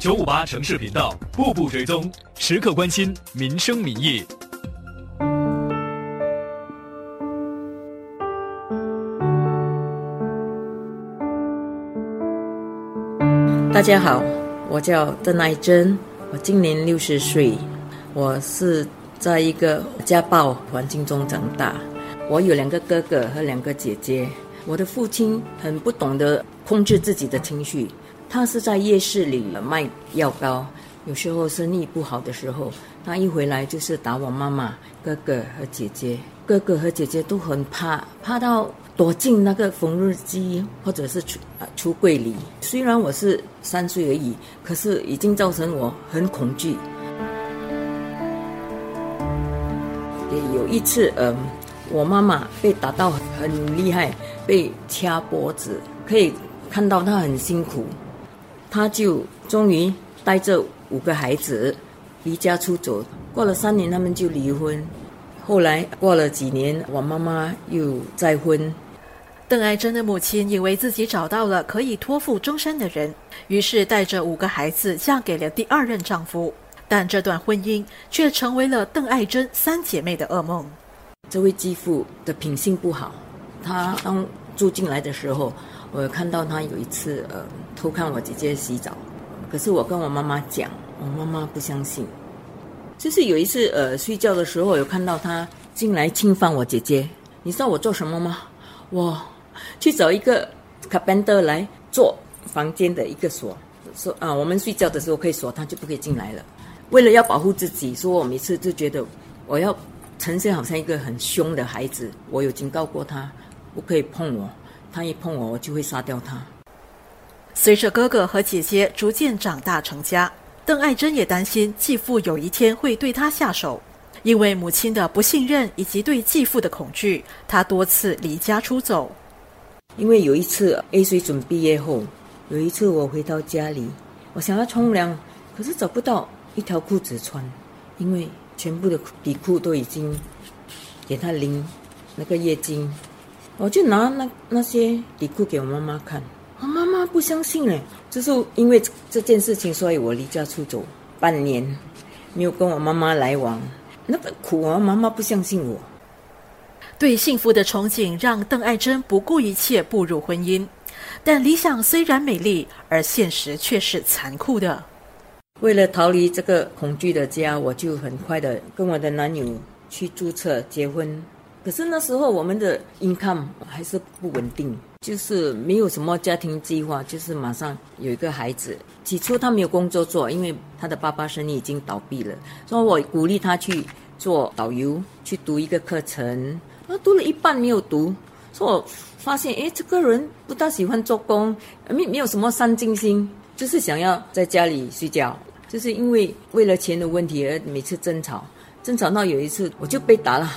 九五八城市频道，步步追踪，时刻关心民生民意。大家好，我叫邓爱珍，我今年六十岁，我是在一个家暴环境中长大。我有两个哥哥和两个姐姐。我的父亲很不懂得控制自己的情绪，他是在夜市里卖药膏，有时候生意不好的时候，他一回来就是打我妈妈、哥哥和姐姐。哥哥和姐姐都很怕，怕到躲进那个缝纫机或者是橱啊橱柜里。虽然我是三岁而已，可是已经造成我很恐惧。也有一次，嗯、我妈妈被打到很厉害，被掐脖子，可以看到她很辛苦。她就终于带着五个孩子离家出走。过了三年，他们就离婚。后来过了几年，我妈妈又再婚。邓爱珍的母亲以为自己找到了可以托付终身的人，于是带着五个孩子嫁给了第二任丈夫。但这段婚姻却成为了邓爱珍三姐妹的噩梦。这位继父的品性不好，他当住进来的时候，我有看到他有一次呃偷看我姐姐洗澡，可是我跟我妈妈讲，我妈妈不相信。就是有一次呃睡觉的时候，有看到他进来侵犯我姐姐，你知道我做什么吗？我去找一个 carpenter 来做房间的一个锁，说啊我们睡觉的时候可以锁，他就不可以进来了。为了要保护自己，说我每次就觉得我要呈现好像一个很凶的孩子。我有警告过他，不可以碰我，他一碰我，我就会杀掉他。随着哥哥和姐姐逐渐长大成家，邓爱珍也担心继父有一天会对她下手。因为母亲的不信任以及对继父的恐惧，她多次离家出走。因为有一次 A 水准毕业后，有一次我回到家里，我想要冲凉，可是找不到一条裤子穿，因为全部的底裤都已经给他淋那个液晶，我就拿那那些底裤给我妈妈看，我妈妈不相信嘞，就是因为这件事情，所以我离家出走半年，没有跟我妈妈来往，那个苦啊，妈妈不相信我。对幸福的憧憬让邓爱珍不顾一切步入婚姻，但理想虽然美丽，而现实却是残酷的。为了逃离这个恐惧的家，我就很快的跟我的男友去注册结婚。可是那时候我们的 income 还是不稳定，就是没有什么家庭计划，就是马上有一个孩子。起初他没有工作做，因为他的爸爸生意已经倒闭了，所以我鼓励他去做导游，去读一个课程。他读了一半没有读，所以我发现，诶，这个人不大喜欢做工，没没有什么上进心，就是想要在家里睡觉。就是因为为了钱的问题而每次争吵，争吵到有一次我就被打了，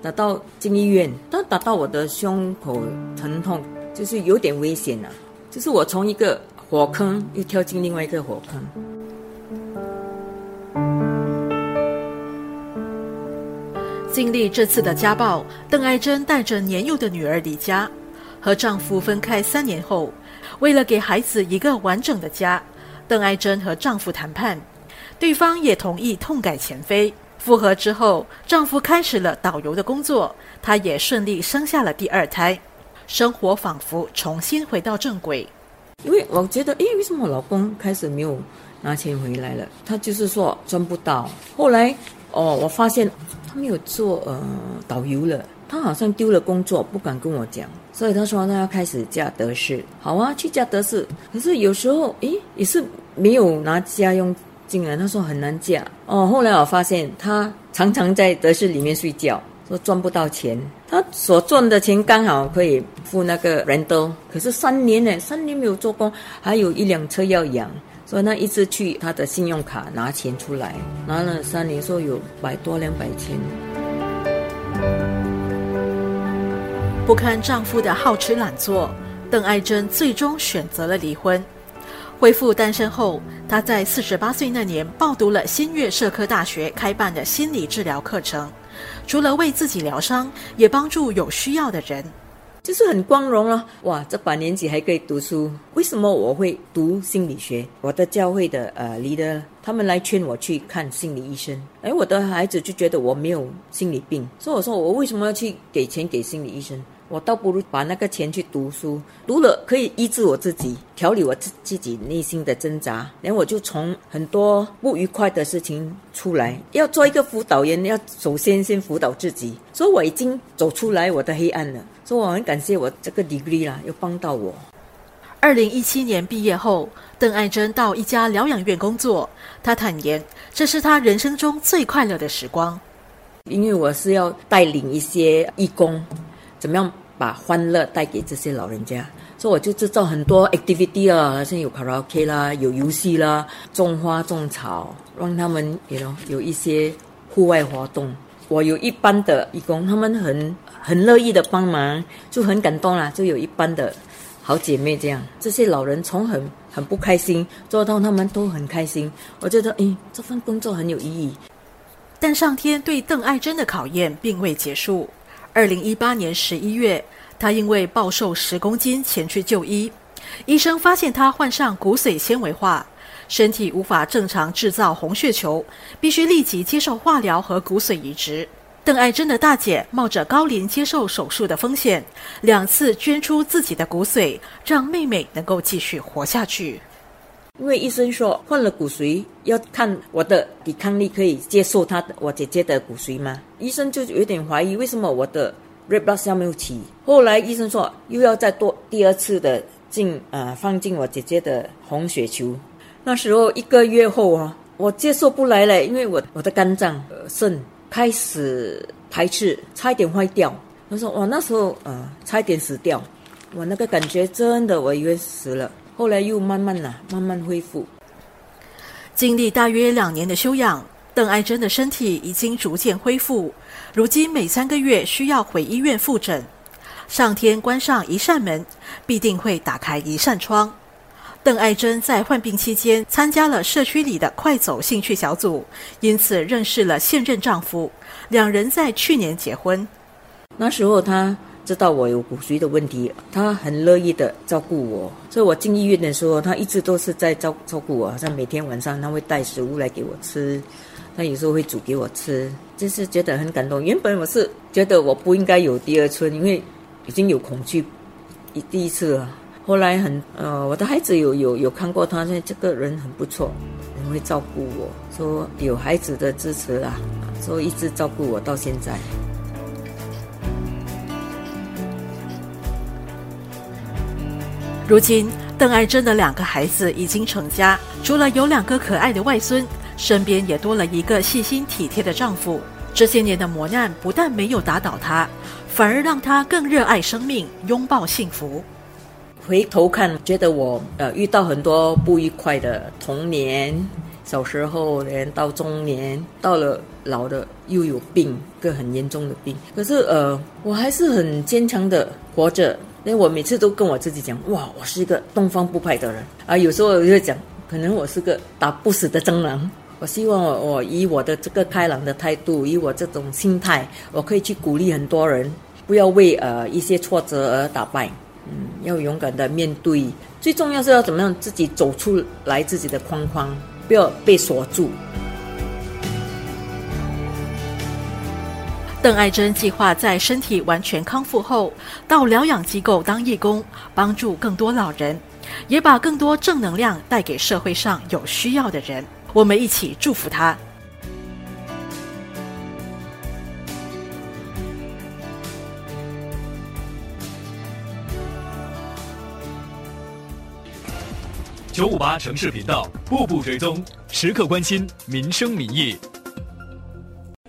打到进医院，但打到我的胸口疼痛，就是有点危险了、就是我从一个火坑又跳进另外一个火坑。经历这次的家暴，邓爱珍带着年幼的女儿离家，和丈夫分开三年后，为了给孩子一个完整的家，邓爱珍和丈夫谈判，对方也同意痛改前非。复合之后，丈夫开始了导游的工作，她也顺利生下了第二胎，生活仿佛重新回到正轨。因为我觉得，诶，为什么我老公开始没有拿钱回来了？他就是说赚不到。后来，哦，我发现他没有做呃导游了，他好像丢了工作，不敢跟我讲，所以他说他要开始嫁德士。好啊，去嫁德士。可是有时候，诶，也是没有拿家用进来，他说很难嫁。哦，后来我发现他常常在德式里面睡觉。说赚不到钱，他所赚的钱刚好可以付那个人都可是三年呢，三年没有做工，还有一辆车要养，所以那一次去他的信用卡拿钱出来，拿了三年，说有百多两百千。不堪丈夫的好吃懒做，邓爱珍最终选择了离婚。恢复单身后，他在四十八岁那年报读了新月社科大学开办的心理治疗课程，除了为自己疗伤，也帮助有需要的人。就是很光荣了，哇！这把年纪还可以读书，为什么我会读心理学？我的教会的呃离的，他们来劝我去看心理医生。哎，我的孩子就觉得我没有心理病，所以我说我为什么要去给钱给心理医生？我倒不如把那个钱去读书，读了可以医治我自己，调理我自自己内心的挣扎。然后我就从很多不愉快的事情出来。要做一个辅导员，要首先先辅导自己。所以我已经走出来我的黑暗了。所以我很感谢我这个 degree 啦，又帮到我。二零一七年毕业后，邓爱珍到一家疗养院工作。她坦言，这是她人生中最快乐的时光，因为我是要带领一些义工。怎么样把欢乐带给这些老人家？所以我就制造很多 activity 啊，像有卡拉 OK 啦，有游戏啦，种花种草，让他们有有一些户外活动。我有一班的义工，他们很很乐意的帮忙，就很感动啦。就有一班的好姐妹这样，这些老人从很很不开心做到他们都很开心，我觉得诶，这份工作很有意义。但上天对邓爱珍的考验并未结束。二零一八年十一月，他因为暴瘦十公斤前去就医，医生发现他患上骨髓纤维化，身体无法正常制造红血球，必须立即接受化疗和骨髓移植。邓爱珍的大姐冒着高龄接受手术的风险，两次捐出自己的骨髓，让妹妹能够继续活下去。因为医生说换了骨髓要看我的抵抗力可以接受他我姐姐的骨髓吗？医生就有点怀疑为什么我的 red blood cell 没有起。后来医生说又要再多第二次的进呃放进我姐姐的红血球。那时候一个月后啊，我接受不来了，因为我我的肝脏肾开始排斥，差一点坏掉。他说哇那时候呃差一点死掉，我那个感觉真的我以为死了。后来又慢慢呐，慢慢恢复。经历大约两年的休养，邓爱珍的身体已经逐渐恢复。如今每三个月需要回医院复诊。上天关上一扇门，必定会打开一扇窗。邓爱珍在患病期间参加了社区里的快走兴趣小组，因此认识了现任丈夫。两人在去年结婚。那时候他。知道我有骨髓的问题，他很乐意的照顾我。所以我进医院的时候，他一直都是在照照顾我。好像每天晚上他会带食物来给我吃，他有时候会煮给我吃，就是觉得很感动。原本我是觉得我不应该有第二春，因为已经有恐惧一第一次了。后来很呃，我的孩子有有有看过他，说这个人很不错，很会照顾我，说有孩子的支持啦，所以一直照顾我到现在。如今，邓爱珍的两个孩子已经成家，除了有两个可爱的外孙，身边也多了一个细心体贴的丈夫。这些年的磨难不但没有打倒她，反而让她更热爱生命，拥抱幸福。回头看，觉得我呃遇到很多不愉快的童年，小时候连到中年，到了老的又有病，个很严重的病。可是呃，我还是很坚强的活着。因为我每次都跟我自己讲，哇，我是一个东方不败的人啊！有时候我就讲，可能我是个打不死的蟑螂。我希望我我以我的这个开朗的态度，以我这种心态，我可以去鼓励很多人，不要为呃一些挫折而打败，嗯，要勇敢的面对。最重要是要怎么样自己走出来自己的框框，不要被锁住。邓爱珍计划在身体完全康复后，到疗养机构当义工，帮助更多老人，也把更多正能量带给社会上有需要的人。我们一起祝福他。九五八城市频道，步步追踪，时刻关心民生民意。